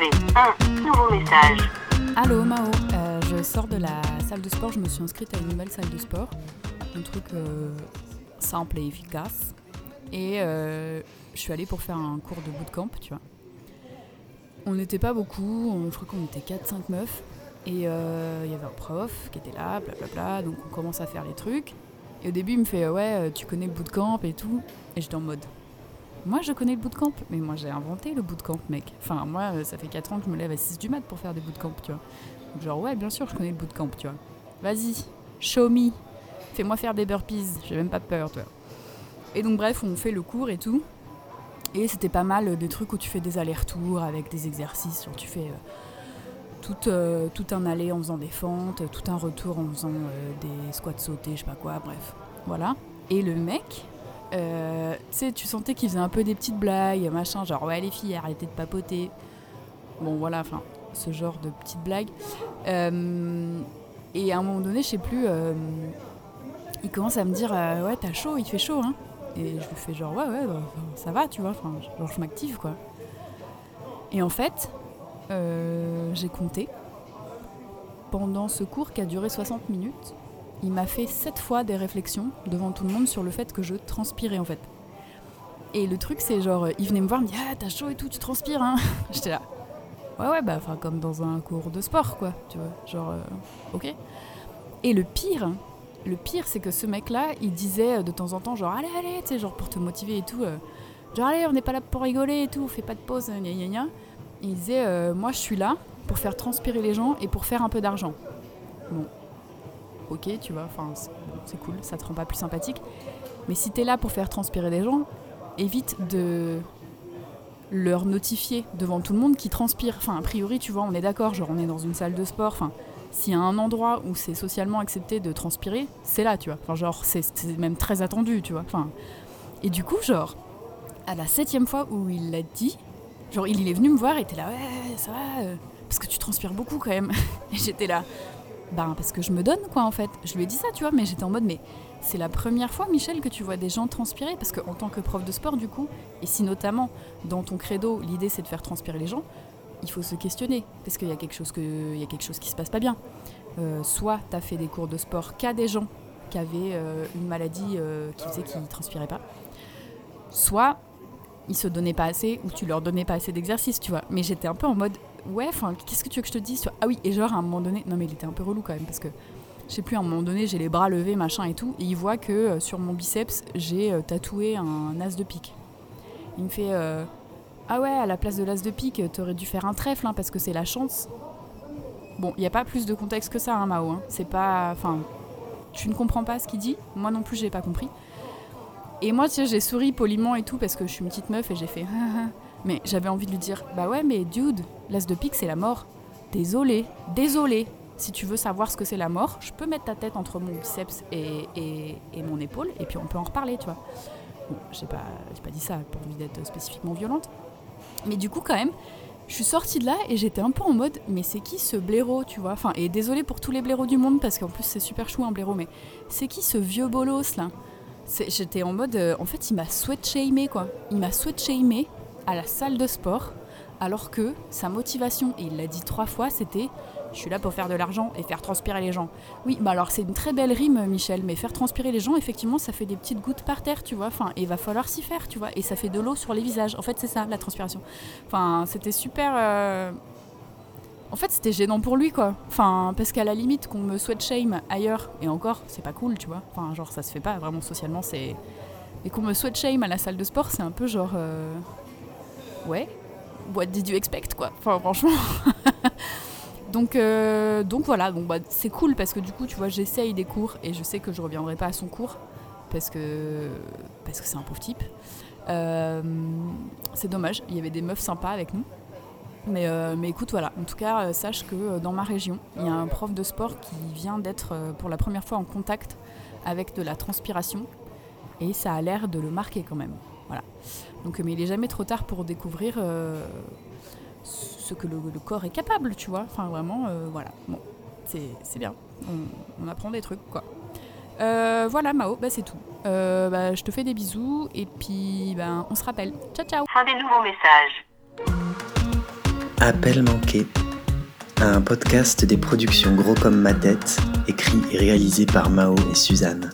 un nouveau message. Allô Mao, euh, je sors de la salle de sport, je me suis inscrite à une nouvelle salle de sport. Un truc euh, simple et efficace. Et euh, je suis allée pour faire un cours de bootcamp, tu vois. On n'était pas beaucoup, on- je crois qu'on était 4-5 meufs. Et il y avait un prof qui était là, blablabla, donc on commence à faire les trucs. Et au début, il me fait Ouais, tu connais le bootcamp et tout. Et j'étais en mode Moi, je connais le bootcamp, mais moi, j'ai inventé le bootcamp, mec. Enfin, moi, euh, ça fait 4 ans que je me lève à 6 du mat pour faire des bootcamps, tu vois. Genre, ouais, bien sûr, je connais le bootcamp, tu vois. Vas-y, show me. Fais-moi faire des burpees, j'ai même pas peur, tu vois. Et donc, bref, on fait le cours et tout. Et c'était pas mal euh, des trucs où tu fais des allers-retours avec des exercices. Genre, tu fais euh, tout, un aller en faisant des fentes, tout un retour en faisant des squats sautés, je sais pas quoi, bref. Voilà. Et le mec, euh, tu sais, tu sentais qu'il faisait un peu des petites blagues, machin, genre ouais les filles, arrêtez de papoter. Bon voilà, enfin, ce genre de petites blagues. Euh, et à un moment donné, je sais plus, euh, il commence à me dire ouais t'as chaud, il fait chaud hein. Et je lui fais genre ouais ouais, bah, ça va tu vois, enfin genre je m'active quoi. Et en fait, j'ai compté. Pendant ce cours qui a duré 60 minutes, il m'a fait sept fois des réflexions devant tout le monde sur le fait que je transpirais en fait. Et le truc c'est genre, il venait me voir, il me dit ah t'as chaud et tout, tu transpires hein. J'étais là. Ouais ouais bah enfin comme dans un cours de sport quoi, tu vois, genre euh, ok. Et le pire, le pire c'est que ce mec là, il disait euh, de temps en temps genre allez allez, tu sais genre pour te motiver et tout, euh, genre allez on n'est pas là pour rigoler et tout, fais pas de pause, gna gna gna. Il disait euh, moi je suis là pour faire transpirer les gens et pour faire un peu d'argent. Bon, ok, tu vois, enfin, c'est cool, ça te rend pas plus sympathique. Mais si t'es là pour faire transpirer les gens, évite de leur notifier devant tout le monde qu'ils transpirent. Enfin, a priori, tu vois, on est d'accord, genre on est dans une salle de sport, enfin, s'il y a un endroit où c'est socialement accepté de transpirer, c'est là, tu vois. Enfin, genre, c'est même très attendu, tu vois. Enfin, et du coup, genre, à la septième fois où il l'a dit, genre, il, il est venu me voir et était là, ouais, ça va, euh, parce que tu transpires beaucoup quand même. Et j'étais là, ben parce que je me donne quoi en fait. Je lui ai dit ça, tu vois, mais j'étais en mode mais c'est la première fois Michel que tu vois des gens transpirer parce qu'en tant que prof de sport du coup, et si notamment dans ton credo l'idée c'est de faire transpirer les gens, il faut se questionner parce qu'il y a quelque chose que qui se passe pas bien. Euh, soit tu fait des cours de sport qu'à des gens qui avaient euh, une maladie euh, qui faisait qu'ils transpiraient pas. Soit ils se donnaient pas assez ou tu leur donnais pas assez d'exercice, tu vois. Mais j'étais un peu en mode ouais, enfin, qu'est-ce que tu veux que je te dise Ah oui, et genre à un moment donné, non mais il était un peu relou quand même parce que je sais plus, à un moment donné, j'ai les bras levés, machin et tout, et il voit que euh, sur mon biceps, j'ai euh, tatoué un as de pique. Il me fait euh, Ah ouais, à la place de l'as de pique, t'aurais dû faire un trèfle hein, parce que c'est la chance. Bon, il n'y a pas plus de contexte que ça, hein, Mao. hein. C'est pas. Enfin, tu ne comprends pas ce qu'il dit. Moi non plus, j'ai pas compris. Et moi, tu sais, j'ai souri poliment et tout parce que je suis une petite meuf et j'ai fait. Mais j'avais envie de lui dire Bah ouais, mais dude, l'as de pique, c'est la mort. Désolé, désolé. Si tu veux savoir ce que c'est la mort, je peux mettre ta tête entre mon biceps et, et- mon épaule et puis on peut en reparler, tu vois. Bon, j'ai pas, pas dit ça pour envie d'être spécifiquement violente. Mais du coup, quand même, je suis sortie de là et j'étais un peu en mode Mais c'est qui ce blaireau, tu vois? Enfin, et désolé pour tous les blaireaux du monde parce qu'en plus c'est super chou un blaireau, mais c'est qui ce vieux bolos là? J'étais en mode. euh, en fait, il m'a sweat-shamé quoi. Il m'a sweat-shamé à la salle de sport alors que sa motivation, et il l'a dit trois fois, c'était je suis là pour faire de l'argent et faire transpirer les gens. Oui, bah alors c'est une très belle rime, Michel, mais faire transpirer les gens, effectivement, ça fait des petites gouttes par terre, tu vois. Enfin, et il va falloir s'y faire, tu vois. Et ça fait de l'eau sur les visages. En fait, c'est ça, la transpiration. Enfin, c'était super. euh, En fait, c'était gênant pour lui, quoi. Enfin, parce qu'à la limite, qu'on me sweat shame ailleurs, et encore, c'est pas cool, tu vois. Enfin, genre, ça se fait pas vraiment socialement, c'est. Et qu'on me sweat shame à la salle de sport, c'est un peu genre. euh, Ouais, what did you expect, quoi. Enfin, franchement. donc, euh, donc voilà, donc, bah, c'est cool parce que du coup, tu vois, j'essaye des cours et je sais que je reviendrai pas à son cours parce que parce que c'est un pauvre type. Euh, c'est dommage, il y avait des meufs sympas avec nous. Mais, euh, mais écoute, voilà, en tout cas, sache que dans ma région, il y a un prof de sport qui vient d'être pour la première fois en contact avec de la transpiration et ça a l'air de le marquer quand même. Voilà. Donc, mais il est jamais trop tard pour découvrir euh, ce que le, le corps est capable, tu vois. Enfin, vraiment, euh, voilà. Bon, c'est c'est bien. On, on apprend des trucs, quoi. Euh, voilà, Mao, bah, c'est tout. Euh, bah, je te fais des bisous et puis ben, on se rappelle. Ciao, ciao Fin des nouveaux messages. Appel manqué, un podcast des productions Gros comme ma tête, écrit et réalisé par Mao et Suzanne.